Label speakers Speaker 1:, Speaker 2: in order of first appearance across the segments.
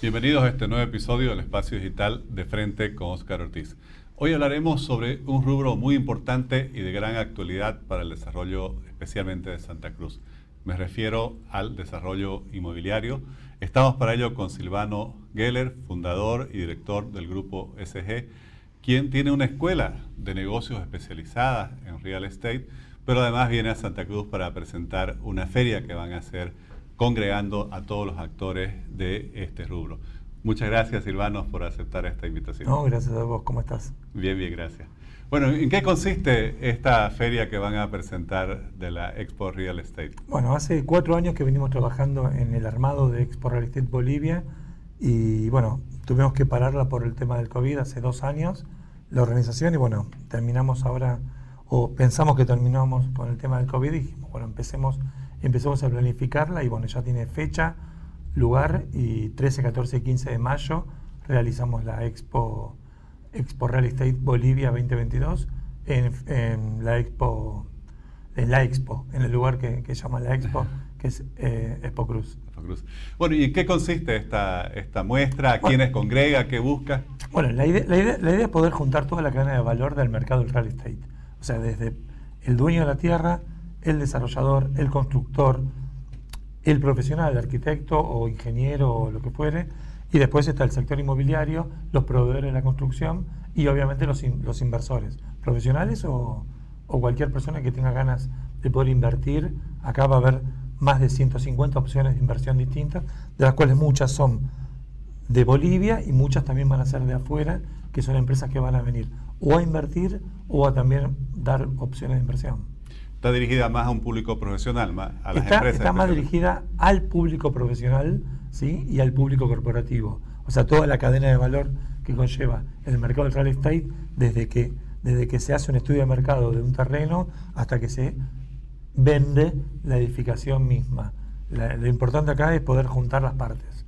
Speaker 1: Bienvenidos a este nuevo episodio del Espacio Digital de Frente con Oscar Ortiz. Hoy hablaremos sobre un rubro muy importante y de gran actualidad para el desarrollo especialmente de Santa Cruz. Me refiero al desarrollo inmobiliario. Estamos para ello con Silvano Geller, fundador y director del grupo SG, quien tiene una escuela de negocios especializada en real estate, pero además viene a Santa Cruz para presentar una feria que van a hacer congregando a todos los actores de este rubro. Muchas gracias, Silvanos, por aceptar esta invitación.
Speaker 2: No, gracias a vos. ¿Cómo estás?
Speaker 1: Bien, bien, gracias. Bueno, ¿en qué consiste esta feria que van a presentar de la Expo Real Estate?
Speaker 2: Bueno, hace cuatro años que venimos trabajando en el armado de Expo Real Estate Bolivia y bueno, tuvimos que pararla por el tema del COVID hace dos años, la organización, y bueno, terminamos ahora, o pensamos que terminamos con el tema del COVID y dijimos, bueno, empecemos empezamos a planificarla y bueno, ya tiene fecha, lugar y 13, 14 y 15 de mayo realizamos la Expo, Expo Real Estate Bolivia 2022 en, la Expo en la Expo, en el lugar que, que llama la Expo, que es eh, Expo Cruz.
Speaker 1: Bueno, ¿y en qué consiste esta, esta muestra? ¿A quiénes congrega? ¿Qué busca?
Speaker 2: Bueno, la idea, la, idea, la idea es poder juntar toda la cadena de valor del mercado del real estate. O sea, desde el dueño de la tierra, el desarrollador, el constructor, el profesional, el arquitecto o ingeniero o lo que fuere, y después está el sector inmobiliario, los proveedores de la construcción y obviamente los, los inversores, profesionales o, o, cualquier persona que tenga ganas de poder invertir. Acá va a haber más de 150 opciones de inversión distintas, de las cuales muchas son de Bolivia y muchas también van a ser de afuera, que son empresas que van a venir o a invertir o a también dar opciones de inversión.
Speaker 1: Está dirigida más a un público profesional, más a las
Speaker 2: está,
Speaker 1: empresas.
Speaker 2: Está más dirigida al público profesional ¿sí? y al público corporativo. O sea, toda la cadena de valor que conlleva el mercado del real estate, desde que, desde que se hace un estudio de mercado de un terreno hasta que se vende la edificación misma. lo importante acá es poder juntar las partes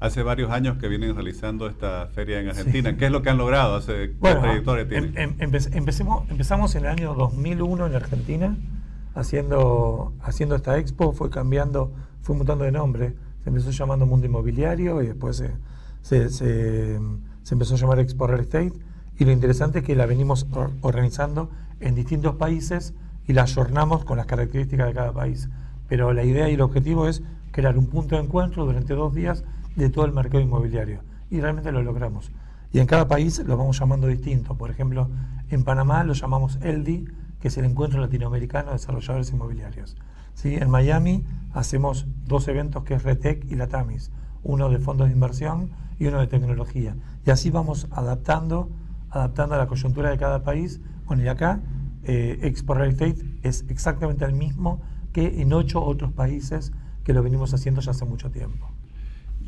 Speaker 1: hace varios años que vienen realizando esta feria en Argentina. ¿Qué es lo que han logrado? Hace,
Speaker 2: bueno, trayectoria tienen? Em, em, empecemos, empezamos en el año 2001 en Argentina haciendo, haciendo esta expo, fue cambiando, fue mutando de nombre. Se empezó llamando Mundo Inmobiliario y después se, se, empezó a llamar Expo Real Estate. Y lo interesante es que la venimos organizando en distintos países y la ayornamos con las características de cada país. Pero la idea y el objetivo es crear un punto de encuentro durante dos días de todo el mercado inmobiliario. Y realmente lo logramos. Y en cada país lo vamos llamando distinto. Por ejemplo, en Panamá lo llamamos ELDI, que es el Encuentro Latinoamericano de Desarrolladores Inmobiliarios. ¿Sí? En Miami hacemos dos eventos que es RETEC y la TAMIS, uno de fondos de inversión y uno de tecnología. Y así vamos adaptando, adaptando a la coyuntura de cada país. Bueno, y acá eh, Expo Real Estate es exactamente el mismo que en ocho otros países que lo venimos haciendo ya hace mucho tiempo.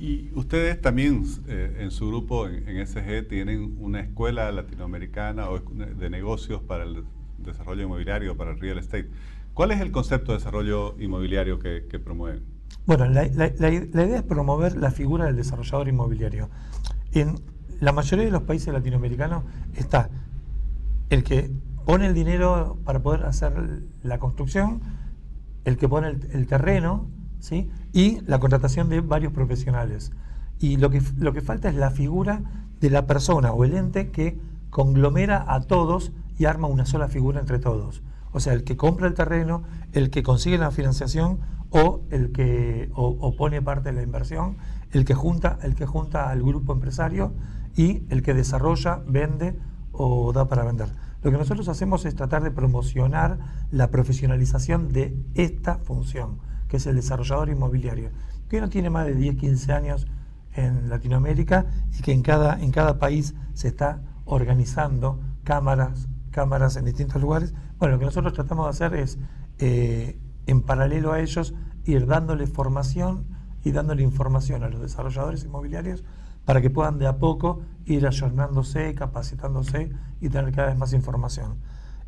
Speaker 1: Y ustedes también eh, en su grupo, en, SG, tienen una escuela latinoamericana de negocios para el desarrollo inmobiliario, para el real estate. ¿Cuál es el concepto de desarrollo inmobiliario que, promueven?
Speaker 2: Bueno, la, idea es promover la figura del desarrollador inmobiliario. En la mayoría de los países latinoamericanos está el que pone el dinero para poder hacer la construcción, el que pone el terreno, y la contratación de varios profesionales. Y lo que, lo que falta es la figura de la persona o el ente que conglomera a todos y arma una sola figura entre todos. O sea, el que compra el terreno, el que consigue la financiación o el que o, pone parte de la inversión, el que junta, el que junta al grupo empresario y el que desarrolla, vende o da para vender. Lo que nosotros hacemos es tratar de promocionar la profesionalización de esta función que es el desarrollador inmobiliario, que no tiene más de 10, 15 años en Latinoamérica y que en cada, en cada país se está organizando cámaras, cámaras en distintos lugares. Bueno, lo que nosotros tratamos de hacer es, eh, en paralelo a ellos, ir dándole formación y dándole información a los desarrolladores inmobiliarios para que puedan de a poco ir ayornándose, capacitándose y tener cada vez más información.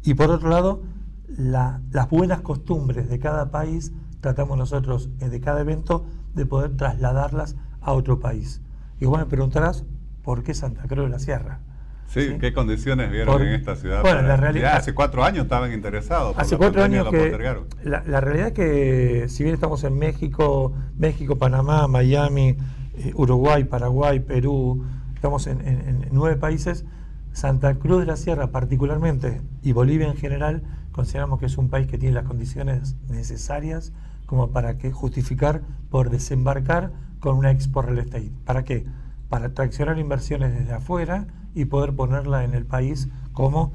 Speaker 2: Y por otro lado, las buenas costumbres de cada país tratamos nosotros eh, de cada evento de poder trasladarlas a otro país. Y vos me preguntarás, ¿por qué Santa Cruz de la Sierra?
Speaker 1: Sí, ¿qué condiciones vieron en esta ciudad?
Speaker 2: Bueno, la realidad,
Speaker 1: hace cuatro años estaban interesados.
Speaker 2: hace cuatro años que la, realidad es que si bien estamos en México, México, Panamá, Miami, eh, Uruguay, Paraguay, Perú, estamos en, nueve países, Santa Cruz de la Sierra particularmente y Bolivia en general, consideramos que es un país que tiene las condiciones necesarias como para que justificar por desembarcar con una Expo Real Estate. ¿Para qué? Para atraccionar inversiones desde afuera y poder ponerla en el país como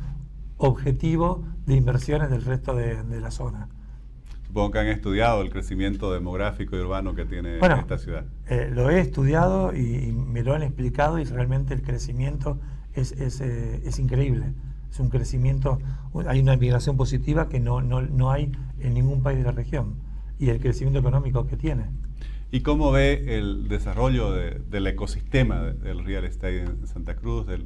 Speaker 2: objetivo de inversiones del resto de, la zona.
Speaker 1: Supongo que han estudiado el crecimiento demográfico y urbano que tiene esta ciudad.
Speaker 2: Eh, lo he estudiado y, me lo han explicado y realmente el crecimiento es, eh, es, increíble. Es un crecimiento, hay una migración positiva que no, no, no hay en ningún país de la región y el crecimiento económico que tiene.
Speaker 1: ¿Y cómo ve el desarrollo del ecosistema del real estate en Santa Cruz, del,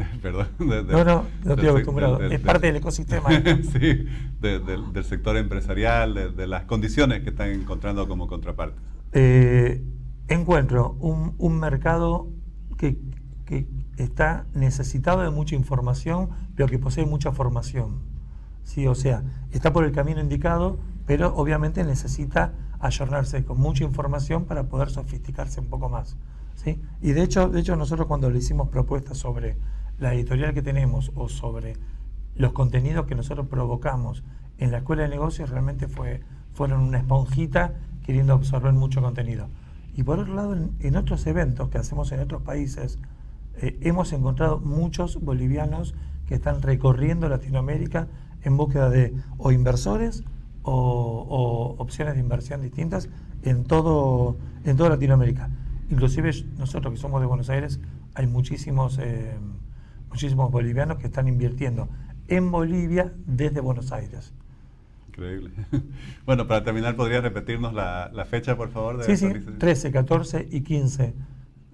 Speaker 2: perdón, no, no, no estoy acostumbrado. es parte del ecosistema.
Speaker 1: sí, del, sector empresarial, de, las condiciones que están encontrando como contraparte.
Speaker 2: Eh, encuentro un, mercado que, está necesitado de mucha información, pero que posee mucha formación. Sí, o sea, está por el camino indicado, pero obviamente necesita ayornarse con mucha información para poder sofisticarse un poco más. ¿sí? Y de hecho, de hecho, nosotros cuando le hicimos propuestas sobre la editorial que tenemos o sobre los contenidos que nosotros provocamos en la escuela de negocios realmente fue, fueron una esponjita queriendo absorber mucho contenido. Y por otro lado, en, otros eventos que hacemos en otros países, eh, hemos encontrado muchos bolivianos que están recorriendo Latinoamérica en búsqueda de o inversores o, opciones de inversión distintas en todo en toda Latinoamérica. Inclusive nosotros que somos de Buenos Aires, hay muchísimos eh, muchísimos bolivianos que están invirtiendo en Bolivia desde Buenos Aires.
Speaker 1: Increíble. Bueno, para terminar, ¿podría repetirnos la, fecha, por favor?
Speaker 2: De sí, sí, 13, 14 y 15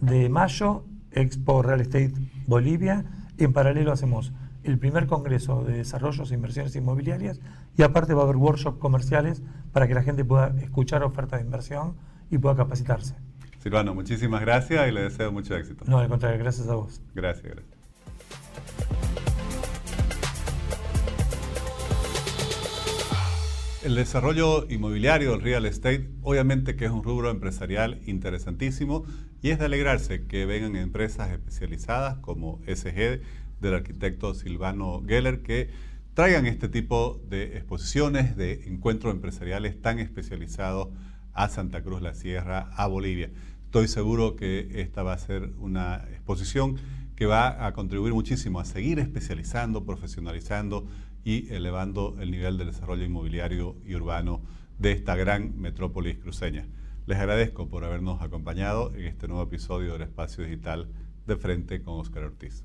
Speaker 2: de mayo, Expo Real Estate Bolivia. En paralelo hacemos el primer congreso de desarrollos e inversiones inmobiliarias y aparte va a haber workshops comerciales para que la gente pueda escuchar ofertas de inversión y pueda capacitarse.
Speaker 1: Silvano, muchísimas gracias y le deseo mucho éxito.
Speaker 2: No, al contrario, gracias a vos.
Speaker 1: Gracias, gracias. El desarrollo inmobiliario, el real estate, obviamente que es un rubro empresarial interesantísimo y es de alegrarse que vengan empresas especializadas como SG del arquitecto Silvano Geller que traigan este tipo de exposiciones, de encuentros empresariales tan especializados a Santa Cruz la Sierra, a Bolivia. Estoy seguro que esta va a ser una exposición que va a contribuir muchísimo a seguir especializando, profesionalizando y elevando el nivel de desarrollo inmobiliario y urbano de esta gran metrópolis cruceña. Les agradezco por habernos acompañado en este nuevo episodio del Espacio Digital de Frente con Oscar Ortiz.